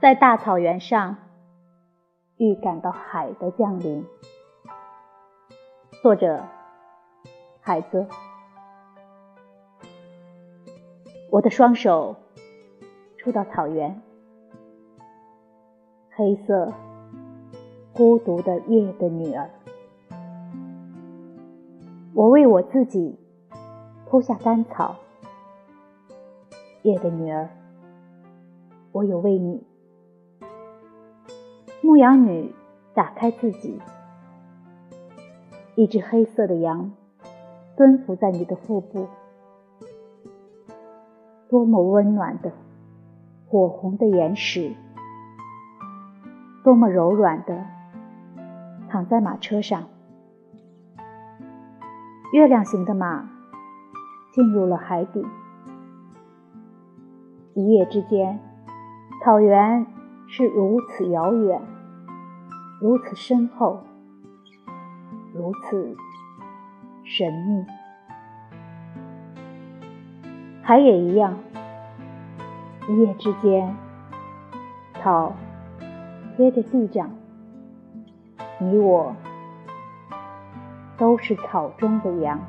在大草原上，预感到海的降临。作者：海哥。我的双手触到草原，黑色、孤独的夜的女儿。我为我自己铺下干草，夜的女儿，我有为你。牧羊女打开自己，一只黑色的羊蹲伏在你的腹部，多么温暖的火红的岩石，多么柔软的躺在马车上。月亮形的马进入了海底。一夜之间，草原是如此遥远，如此深厚，如此神秘。海也一样。一夜之间，草贴着地长，你我。都是草中的羊。